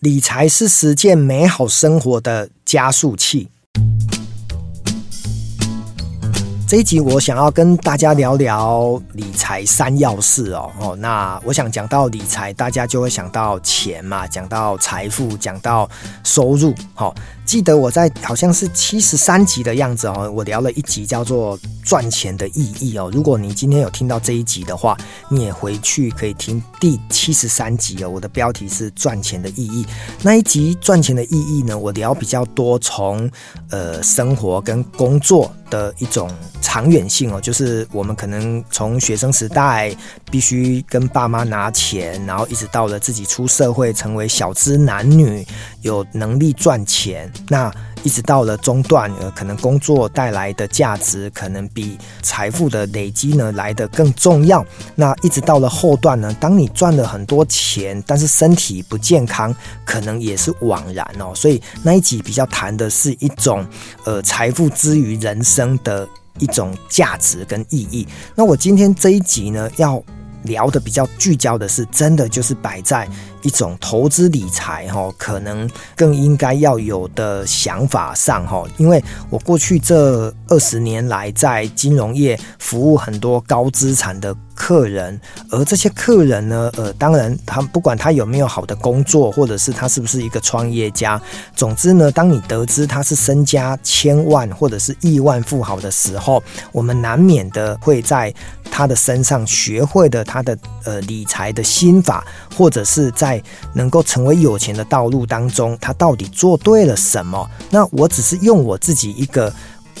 理财是实践美好生活的加速器。这一集我想要跟大家聊聊理财三要事哦哦，那我想讲到理财，大家就会想到钱嘛，讲到财富，讲到收入。好，记得我在好像是七十三集的样子哦，我聊了一集叫做赚钱的意义哦。如果你今天有听到这一集的话，你也回去可以听第七十三集哦。我的标题是赚钱的意义，那一集赚钱的意义呢，我聊比较多从呃生活跟工作的一种。长远性哦，就是我们可能从学生时代必须跟爸妈拿钱，然后一直到了自己出社会成为小资男女，有能力赚钱，那一直到了中段，呃，可能工作带来的价值可能比财富的累积呢来得更重要。那一直到了后段呢，当你赚了很多钱，但是身体不健康，可能也是枉然哦。所以那一集比较谈的是一种呃财富之于人生的。一种价值跟意义。那我今天这一集呢，要聊的比较聚焦的是，真的就是摆在一种投资理财哈，可能更应该要有的想法上哈。因为我过去这二十年来在金融业服务很多高资产的客人，而这些客人呢，呃，当然，他不管他有没有好的工作，或者是他是不是一个创业家，总之呢，当你得知他是身家千万或者是亿万富豪的时候，我们难免的会在他的身上学会的他的呃理财的心法，或者是在能够成为有钱的道路当中，他到底做对了什么？那我只是用我自己一个。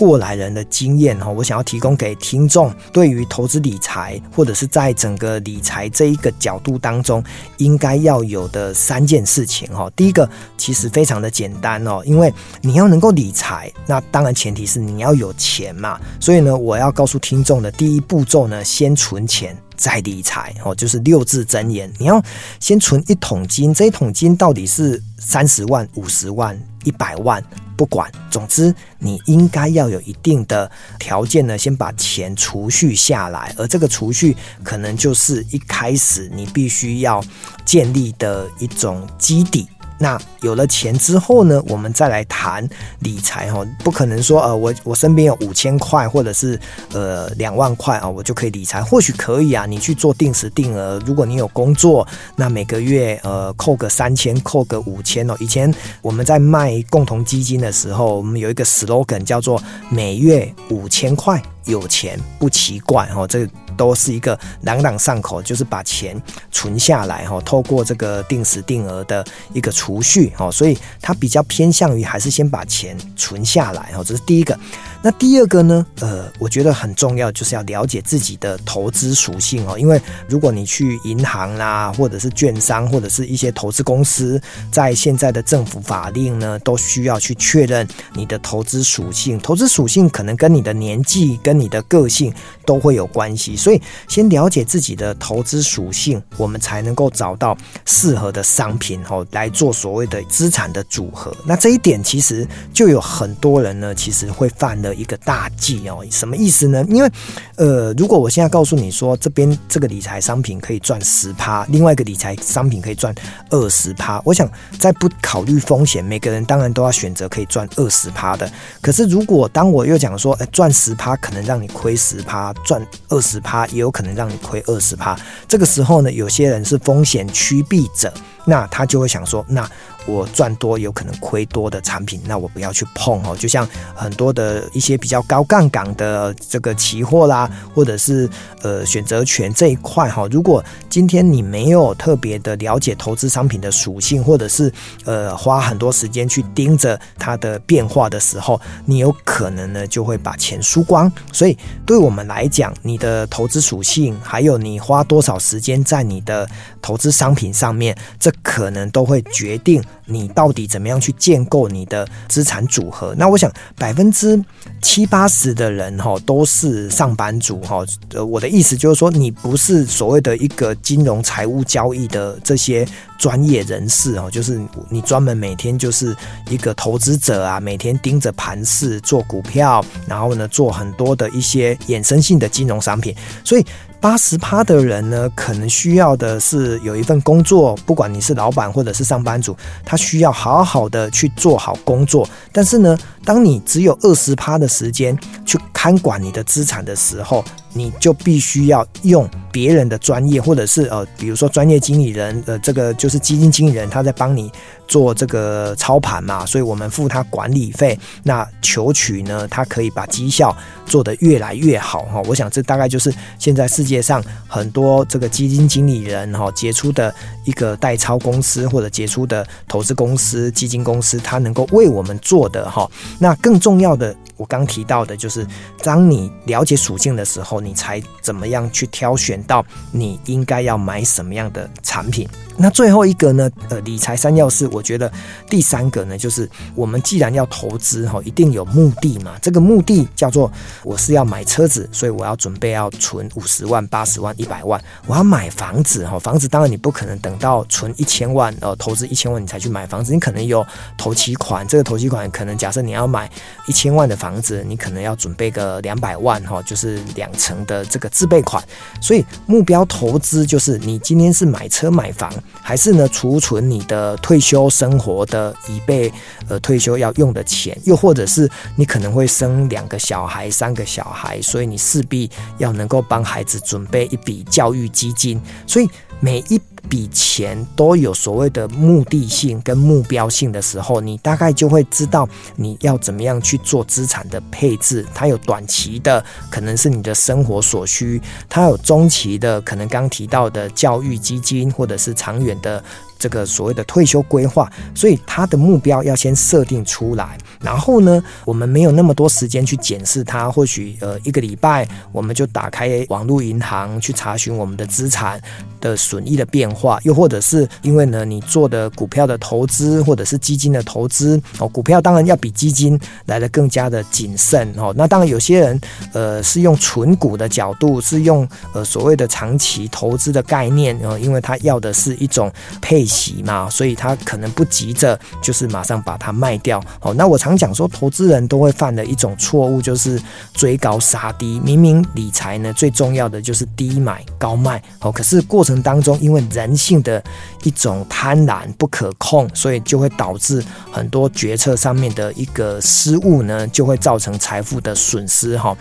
过来人的经验哈，我想要提供给听众，对于投资理财或者是在整个理财这一个角度当中，应该要有的三件事情哈。第一个其实非常的简单哦，因为你要能够理财，那当然前提是你要有钱嘛。所以呢，我要告诉听众的第一步骤呢，先存钱再理财哦，就是六字真言，你要先存一桶金，这一桶金到底是三十万、五十万、一百万？不管，总之你应该要有一定的条件呢，先把钱储蓄下来，而这个储蓄可能就是一开始你必须要建立的一种基底。那有了钱之后呢，我们再来谈理财哈，不可能说呃，我我身边有五千块或者是呃两万块啊，我就可以理财。或许可以啊，你去做定时定额，如果你有工作，那每个月呃扣个三千，扣个五千哦。以前我们在卖共同基金的时候，我们有一个 slogan 叫做每月五千块。有钱不奇怪哈，这都是一个朗朗上口，就是把钱存下来哈，透过这个定时定额的一个储蓄哈，所以它比较偏向于还是先把钱存下来哈，这是第一个。那第二个呢？呃，我觉得很重要，就是要了解自己的投资属性哦。因为如果你去银行啦，或者是券商，或者是一些投资公司，在现在的政府法令呢，都需要去确认你的投资属性。投资属性可能跟你的年纪、跟你的个性都会有关系，所以先了解自己的投资属性，我们才能够找到适合的商品哦，来做所谓的资产的组合。那这一点其实就有很多人呢，其实会犯的一个大忌哦，什么意思呢？因为，呃，如果我现在告诉你说，这边这个理财商品可以赚十趴，另外一个理财商品可以赚二十趴，我想在不考虑风险，每个人当然都要选择可以赚二十趴的。可是，如果当我又讲说，哎，赚十趴可能让你亏十趴，赚二十趴也有可能让你亏二十趴，这个时候呢，有些人是风险趋避者，那他就会想说，那。我赚多有可能亏多的产品，那我不要去碰哦。就像很多的一些比较高杠杆的这个期货啦，或者是呃选择权这一块哈。如果今天你没有特别的了解投资商品的属性，或者是呃花很多时间去盯着它的变化的时候，你有可能呢就会把钱输光。所以对我们来讲，你的投资属性，还有你花多少时间在你的投资商品上面，这可能都会决定。你到底怎么样去建构你的资产组合？那我想百分之七八十的人哈都是上班族哈。呃，我的意思就是说，你不是所谓的一个金融财务交易的这些专业人士哦，就是你专门每天就是一个投资者啊，每天盯着盘市做股票，然后呢做很多的一些衍生性的金融商品，所以。八十趴的人呢，可能需要的是有一份工作，不管你是老板或者是上班族，他需要好好的去做好工作。但是呢，当你只有二十趴的时间去看管你的资产的时候，你就必须要用别人的专业，或者是呃，比如说专业经理人，呃，这个就是基金经理人，他在帮你做这个操盘嘛，所以我们付他管理费，那求取呢，他可以把绩效做得越来越好哈。我想这大概就是现在世界上很多这个基金经理人哈杰出的一个代操公司或者杰出的投资公司、基金公司，它能够为我们做的哈。那更重要的，我刚提到的就是，当你了解属性的时候。你才怎么样去挑选到你应该要买什么样的产品？那最后一个呢？呃，理财三要事，我觉得第三个呢，就是我们既然要投资哈，一定有目的嘛。这个目的叫做我是要买车子，所以我要准备要存五十万、八十万、一百万。我要买房子哈，房子当然你不可能等到存一千万呃，投资一千万你才去买房子，你可能有头期款。这个头期款可能假设你要买一千万的房子，你可能要准备个两百万哈，就是两成的这个自备款。所以目标投资就是你今天是买车买房。还是呢，储存你的退休生活的以备呃退休要用的钱，又或者是你可能会生两个小孩、三个小孩，所以你势必要能够帮孩子准备一笔教育基金，所以每一笔钱都有所谓的目的性跟目标性的时候，你大概就会知道你要怎么样去做资产的配置。它有短期的，可能是你的生活所需；它有中期的，可能刚提到的教育基金，或者是长远的。这个所谓的退休规划，所以他的目标要先设定出来，然后呢，我们没有那么多时间去检视它，或许呃一个礼拜我们就打开网络银行去查询我们的资产的损益的变化，又或者是因为呢你做的股票的投资或者是基金的投资哦，股票当然要比基金来的更加的谨慎哦。那当然有些人呃是用存股的角度，是用呃所谓的长期投资的概念哦，因为他要的是一种配。嘛，所以他可能不急着，就是马上把它卖掉。哦，那我常讲说，投资人都会犯的一种错误，就是追高杀低。明明理财呢，最重要的就是低买高卖。哦，可是过程当中，因为人性的一种贪婪不可控，所以就会导致很多决策上面的一个失误呢，就会造成财富的损失。哈。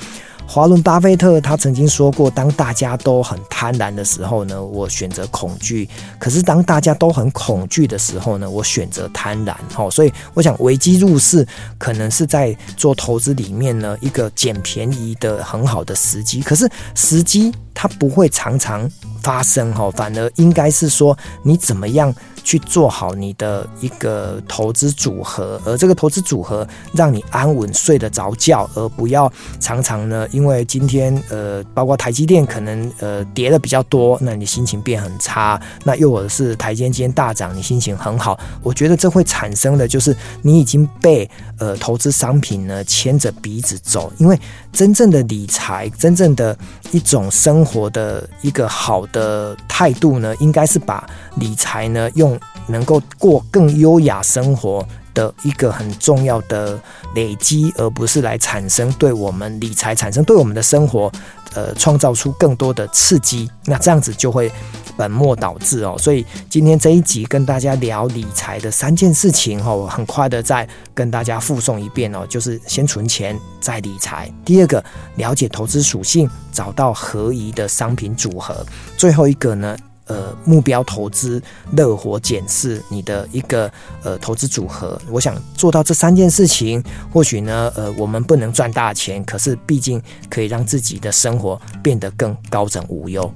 华伦巴菲特他曾经说过：“当大家都很贪婪的时候呢，我选择恐惧；可是当大家都很恐惧的时候呢，我选择贪婪。”哦，所以我想危机入市可能是在做投资里面呢一个捡便宜的很好的时机。可是时机它不会常常发生，哈，反而应该是说你怎么样。去做好你的一个投资组合，而这个投资组合让你安稳睡得着觉，而不要常常呢，因为今天呃，包括台积电可能呃跌的比较多，那你心情变很差；那又或者是台积电今天大涨，你心情很好。我觉得这会产生的就是你已经被呃投资商品呢牵着鼻子走，因为真正的理财，真正的一种生活的一个好的态度呢，应该是把理财呢用。能够过更优雅生活的一个很重要的累积，而不是来产生对我们理财产生对我们的生活，呃，创造出更多的刺激。那这样子就会本末倒置哦。所以今天这一集跟大家聊理财的三件事情哦，我很快的再跟大家复诵一遍哦，就是先存钱再理财。第二个，了解投资属性，找到合宜的商品组合。最后一个呢，呃，目标投资，乐活检视你的一个呃投资组合。我想做到这三件事情，或许呢，呃，我们不能赚大钱，可是毕竟可以让自己的生活变得更高枕无忧。